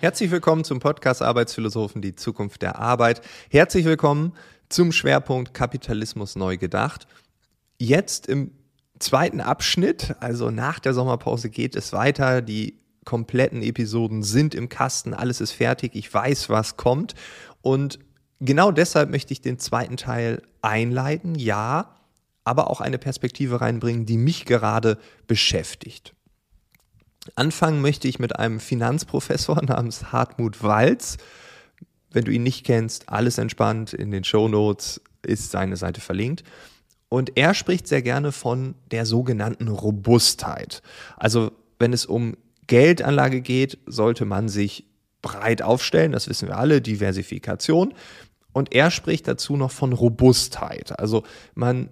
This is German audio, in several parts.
Herzlich willkommen zum Podcast Arbeitsphilosophen, die Zukunft der Arbeit. Herzlich willkommen zum Schwerpunkt Kapitalismus neu gedacht. Jetzt im zweiten Abschnitt, also nach der Sommerpause geht es weiter. Die kompletten Episoden sind im Kasten, alles ist fertig, ich weiß, was kommt. Und genau deshalb möchte ich den zweiten Teil einleiten, ja, aber auch eine Perspektive reinbringen, die mich gerade beschäftigt. Anfangen möchte ich mit einem Finanzprofessor namens Hartmut Walz. Wenn du ihn nicht kennst, alles entspannt, in den Show Notes ist seine Seite verlinkt. Und er spricht sehr gerne von der sogenannten Robustheit. Also wenn es um Geldanlage geht, sollte man sich breit aufstellen, das wissen wir alle, Diversifikation. Und er spricht dazu noch von Robustheit. Also man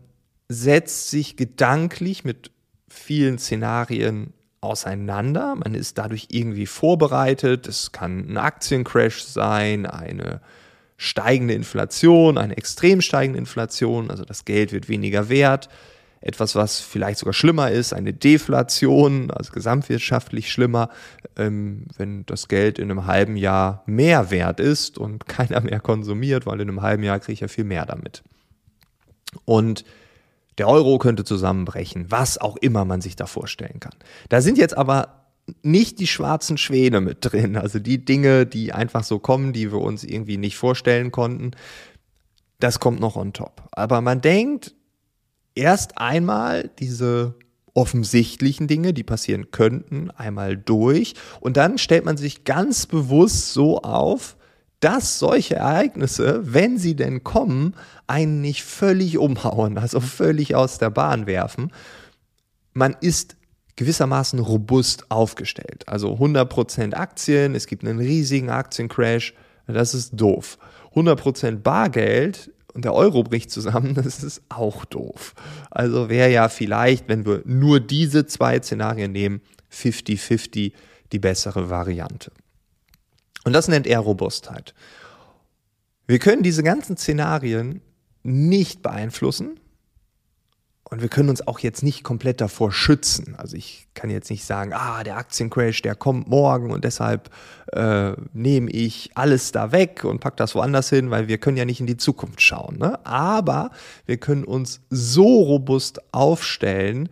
setzt sich gedanklich mit vielen Szenarien auseinander. Man ist dadurch irgendwie vorbereitet. Es kann ein Aktiencrash sein, eine steigende Inflation, eine extrem steigende Inflation, also das Geld wird weniger wert. Etwas, was vielleicht sogar schlimmer ist, eine Deflation, also gesamtwirtschaftlich schlimmer, ähm, wenn das Geld in einem halben Jahr mehr wert ist und keiner mehr konsumiert, weil in einem halben Jahr kriege ich ja viel mehr damit. Und der Euro könnte zusammenbrechen, was auch immer man sich da vorstellen kann. Da sind jetzt aber nicht die schwarzen Schwäne mit drin, also die Dinge, die einfach so kommen, die wir uns irgendwie nicht vorstellen konnten. Das kommt noch on top. Aber man denkt erst einmal diese offensichtlichen Dinge, die passieren könnten, einmal durch und dann stellt man sich ganz bewusst so auf, dass solche Ereignisse, wenn sie denn kommen, einen nicht völlig umhauen, also völlig aus der Bahn werfen. Man ist gewissermaßen robust aufgestellt. Also 100% Aktien, es gibt einen riesigen Aktiencrash, das ist doof. 100% Bargeld und der Euro bricht zusammen, das ist auch doof. Also wäre ja vielleicht, wenn wir nur diese zwei Szenarien nehmen, 50-50 die bessere Variante. Und das nennt er Robustheit. Wir können diese ganzen Szenarien nicht beeinflussen und wir können uns auch jetzt nicht komplett davor schützen. Also ich kann jetzt nicht sagen, ah, der Aktiencrash, der kommt morgen und deshalb äh, nehme ich alles da weg und pack das woanders hin, weil wir können ja nicht in die Zukunft schauen. Ne? Aber wir können uns so robust aufstellen,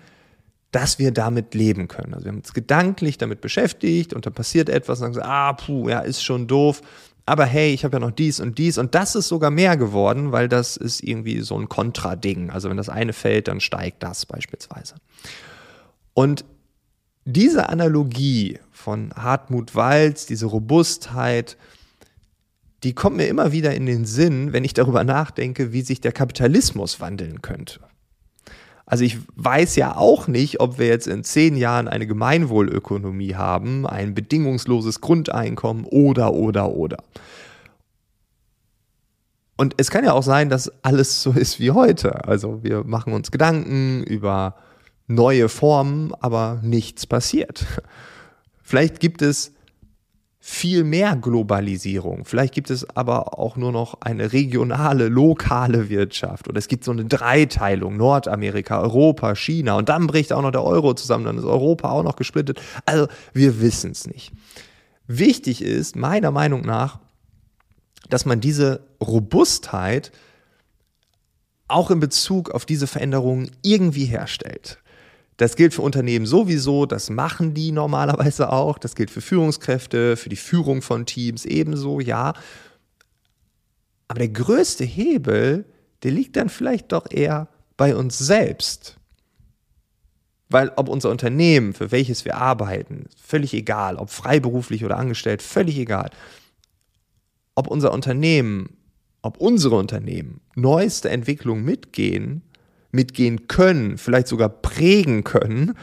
dass wir damit leben können. Also wir haben uns gedanklich damit beschäftigt und da passiert etwas und sagen so, ah, puh, ja, ist schon doof. Aber hey, ich habe ja noch dies und dies und das ist sogar mehr geworden, weil das ist irgendwie so ein Kontrading. Also wenn das eine fällt, dann steigt das beispielsweise. Und diese Analogie von Hartmut Walz, diese Robustheit, die kommt mir immer wieder in den Sinn, wenn ich darüber nachdenke, wie sich der Kapitalismus wandeln könnte. Also ich weiß ja auch nicht, ob wir jetzt in zehn Jahren eine Gemeinwohlökonomie haben, ein bedingungsloses Grundeinkommen oder, oder, oder. Und es kann ja auch sein, dass alles so ist wie heute. Also wir machen uns Gedanken über neue Formen, aber nichts passiert. Vielleicht gibt es viel mehr Globalisierung. Vielleicht gibt es aber auch nur noch eine regionale, lokale Wirtschaft oder es gibt so eine Dreiteilung, Nordamerika, Europa, China und dann bricht auch noch der Euro zusammen, dann ist Europa auch noch gesplittet. Also wir wissen es nicht. Wichtig ist meiner Meinung nach, dass man diese Robustheit auch in Bezug auf diese Veränderungen irgendwie herstellt. Das gilt für Unternehmen sowieso, das machen die normalerweise auch. Das gilt für Führungskräfte, für die Führung von Teams ebenso, ja. Aber der größte Hebel, der liegt dann vielleicht doch eher bei uns selbst. Weil ob unser Unternehmen, für welches wir arbeiten, völlig egal, ob freiberuflich oder angestellt, völlig egal. Ob unser Unternehmen, ob unsere Unternehmen neueste Entwicklungen mitgehen, mitgehen können, vielleicht sogar prägen können,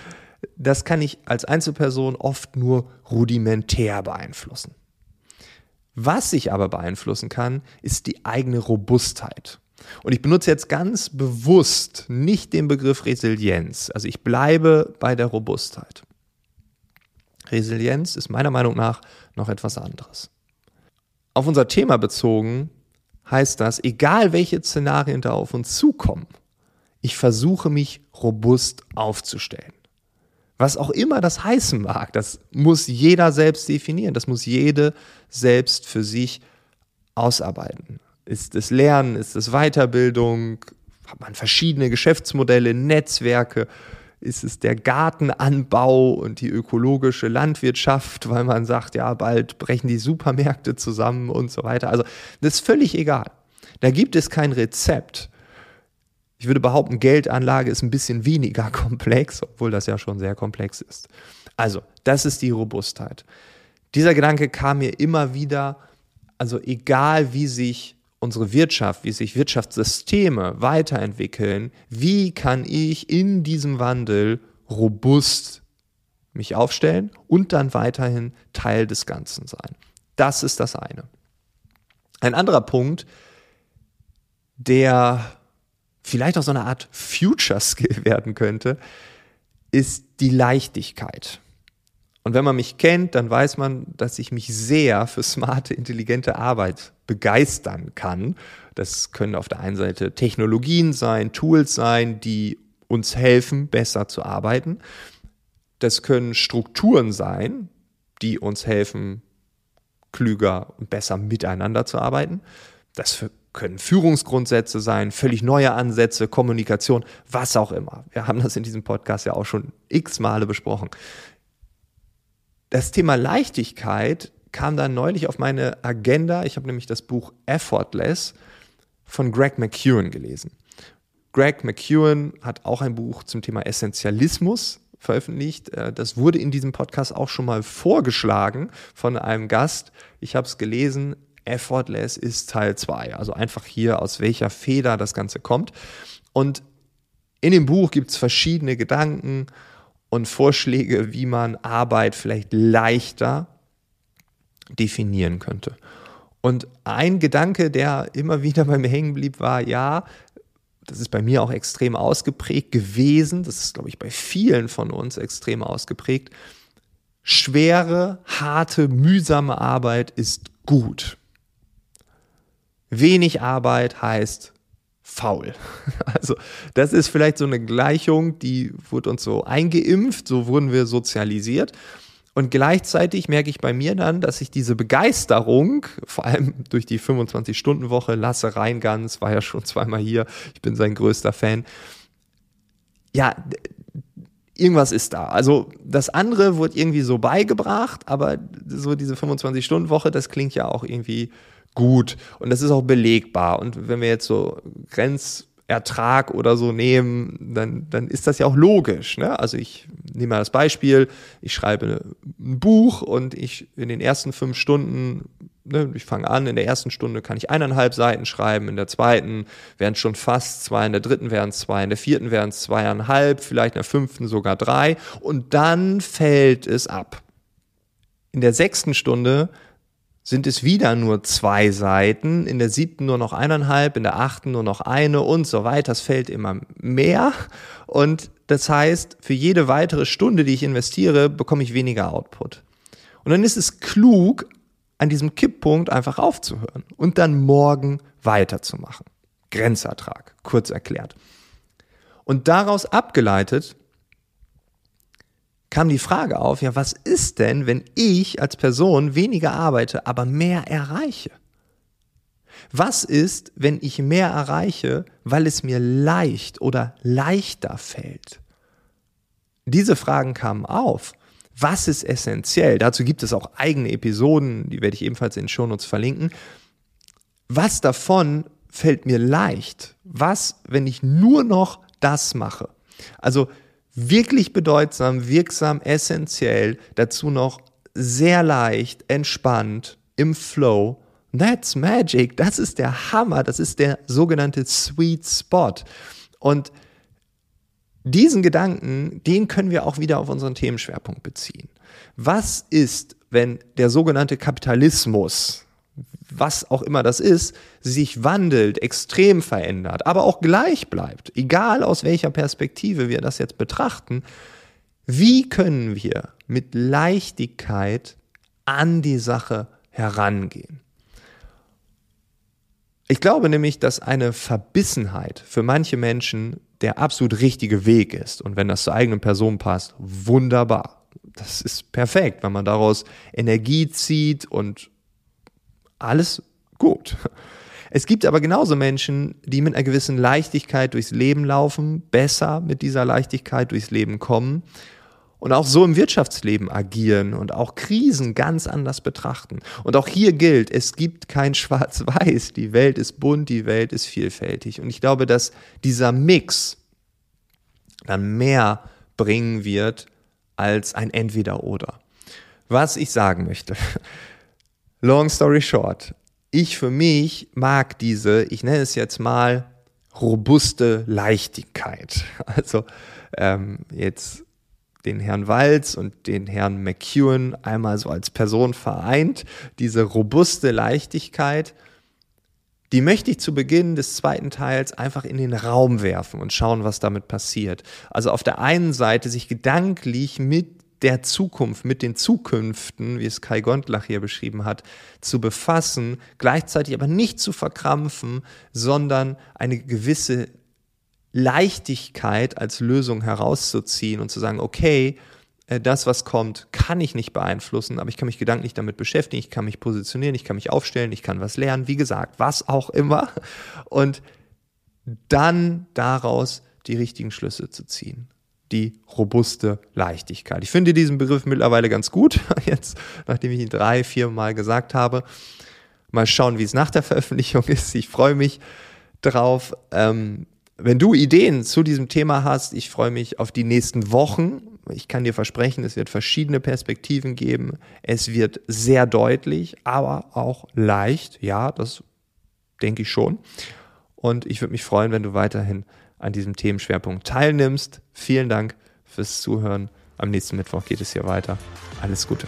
das kann ich als Einzelperson oft nur rudimentär beeinflussen. Was ich aber beeinflussen kann, ist die eigene Robustheit. Und ich benutze jetzt ganz bewusst nicht den Begriff Resilienz. Also ich bleibe bei der Robustheit. Resilienz ist meiner Meinung nach noch etwas anderes. Auf unser Thema bezogen heißt das, egal welche Szenarien da auf uns zukommen, ich versuche mich robust aufzustellen. Was auch immer das heißen mag, das muss jeder selbst definieren, das muss jede selbst für sich ausarbeiten. Ist es Lernen, ist es Weiterbildung, hat man verschiedene Geschäftsmodelle, Netzwerke, ist es der Gartenanbau und die ökologische Landwirtschaft, weil man sagt, ja, bald brechen die Supermärkte zusammen und so weiter. Also das ist völlig egal. Da gibt es kein Rezept. Ich würde behaupten, Geldanlage ist ein bisschen weniger komplex, obwohl das ja schon sehr komplex ist. Also, das ist die Robustheit. Dieser Gedanke kam mir immer wieder, also egal wie sich unsere Wirtschaft, wie sich Wirtschaftssysteme weiterentwickeln, wie kann ich in diesem Wandel robust mich aufstellen und dann weiterhin Teil des Ganzen sein. Das ist das eine. Ein anderer Punkt, der vielleicht auch so eine Art Future Skill werden könnte, ist die Leichtigkeit. Und wenn man mich kennt, dann weiß man, dass ich mich sehr für smarte, intelligente Arbeit begeistern kann. Das können auf der einen Seite Technologien sein, Tools sein, die uns helfen, besser zu arbeiten. Das können Strukturen sein, die uns helfen, klüger und besser miteinander zu arbeiten. Das können Führungsgrundsätze sein, völlig neue Ansätze, Kommunikation, was auch immer. Wir haben das in diesem Podcast ja auch schon x Male besprochen. Das Thema Leichtigkeit kam dann neulich auf meine Agenda. Ich habe nämlich das Buch Effortless von Greg McEwen gelesen. Greg McEwen hat auch ein Buch zum Thema Essentialismus veröffentlicht. Äh, das wurde in diesem Podcast auch schon mal vorgeschlagen von einem Gast. Ich habe es gelesen. Effortless ist Teil 2. Also einfach hier, aus welcher Feder das Ganze kommt. Und in dem Buch gibt es verschiedene Gedanken und Vorschläge, wie man Arbeit vielleicht leichter definieren könnte. Und ein Gedanke, der immer wieder bei mir hängen blieb, war, ja, das ist bei mir auch extrem ausgeprägt gewesen, das ist, glaube ich, bei vielen von uns extrem ausgeprägt. Schwere, harte, mühsame Arbeit ist gut. Wenig Arbeit heißt faul. Also das ist vielleicht so eine Gleichung, die wurde uns so eingeimpft, so wurden wir sozialisiert. Und gleichzeitig merke ich bei mir dann, dass ich diese Begeisterung, vor allem durch die 25-Stunden-Woche, Lasse Reingans war ja schon zweimal hier, ich bin sein größter Fan, ja, irgendwas ist da. Also das andere wurde irgendwie so beigebracht, aber so diese 25-Stunden-Woche, das klingt ja auch irgendwie gut und das ist auch belegbar. Und wenn wir jetzt so Grenzertrag oder so nehmen, dann, dann ist das ja auch logisch. Ne? Also ich nehme mal das Beispiel, ich schreibe ein Buch und ich in den ersten fünf Stunden, ne, ich fange an, in der ersten Stunde kann ich eineinhalb Seiten schreiben, in der zweiten wären es schon fast zwei, in der dritten wären es zwei, in der vierten wären es zweieinhalb, vielleicht in der fünften sogar drei und dann fällt es ab. In der sechsten Stunde sind es wieder nur zwei Seiten, in der siebten nur noch eineinhalb, in der achten nur noch eine und so weiter. Das fällt immer mehr. Und das heißt, für jede weitere Stunde, die ich investiere, bekomme ich weniger Output. Und dann ist es klug, an diesem Kipppunkt einfach aufzuhören und dann morgen weiterzumachen. Grenzertrag, kurz erklärt. Und daraus abgeleitet kam die Frage auf, ja, was ist denn, wenn ich als Person weniger arbeite, aber mehr erreiche? Was ist, wenn ich mehr erreiche, weil es mir leicht oder leichter fällt? Diese Fragen kamen auf. Was ist essentiell? Dazu gibt es auch eigene Episoden, die werde ich ebenfalls in den Shownotes verlinken. Was davon fällt mir leicht? Was, wenn ich nur noch das mache? Also wirklich bedeutsam, wirksam, essentiell, dazu noch sehr leicht, entspannt, im Flow. That's magic. Das ist der Hammer. Das ist der sogenannte Sweet Spot. Und diesen Gedanken, den können wir auch wieder auf unseren Themenschwerpunkt beziehen. Was ist, wenn der sogenannte Kapitalismus, was auch immer das ist, sich wandelt, extrem verändert, aber auch gleich bleibt, egal aus welcher Perspektive wir das jetzt betrachten, wie können wir mit Leichtigkeit an die Sache herangehen. Ich glaube nämlich, dass eine Verbissenheit für manche Menschen der absolut richtige Weg ist. Und wenn das zur eigenen Person passt, wunderbar. Das ist perfekt, wenn man daraus Energie zieht und alles gut. Es gibt aber genauso Menschen, die mit einer gewissen Leichtigkeit durchs Leben laufen, besser mit dieser Leichtigkeit durchs Leben kommen und auch so im Wirtschaftsleben agieren und auch Krisen ganz anders betrachten. Und auch hier gilt, es gibt kein Schwarz-Weiß. Die Welt ist bunt, die Welt ist vielfältig. Und ich glaube, dass dieser Mix dann mehr bringen wird als ein Entweder-Oder. Was ich sagen möchte. Long story short. Ich für mich mag diese, ich nenne es jetzt mal robuste Leichtigkeit. Also ähm, jetzt den Herrn Walz und den Herrn McEwen einmal so als Person vereint, diese robuste Leichtigkeit, die möchte ich zu Beginn des zweiten Teils einfach in den Raum werfen und schauen, was damit passiert. Also auf der einen Seite sich gedanklich mit der Zukunft, mit den Zukünften, wie es Kai Gondlach hier beschrieben hat, zu befassen, gleichzeitig aber nicht zu verkrampfen, sondern eine gewisse Leichtigkeit als Lösung herauszuziehen und zu sagen, okay, äh, das, was kommt, kann ich nicht beeinflussen, aber ich kann mich gedanklich damit beschäftigen, ich kann mich positionieren, ich kann mich aufstellen, ich kann was lernen, wie gesagt, was auch immer. Und dann daraus die richtigen Schlüsse zu ziehen. Die robuste Leichtigkeit. Ich finde diesen Begriff mittlerweile ganz gut, jetzt, nachdem ich ihn drei, vier Mal gesagt habe. Mal schauen, wie es nach der Veröffentlichung ist. Ich freue mich drauf. Ähm, wenn du Ideen zu diesem Thema hast, ich freue mich auf die nächsten Wochen. Ich kann dir versprechen, es wird verschiedene Perspektiven geben. Es wird sehr deutlich, aber auch leicht. Ja, das denke ich schon. Und ich würde mich freuen, wenn du weiterhin an diesem Themenschwerpunkt teilnimmst. Vielen Dank fürs Zuhören. Am nächsten Mittwoch geht es hier weiter. Alles Gute.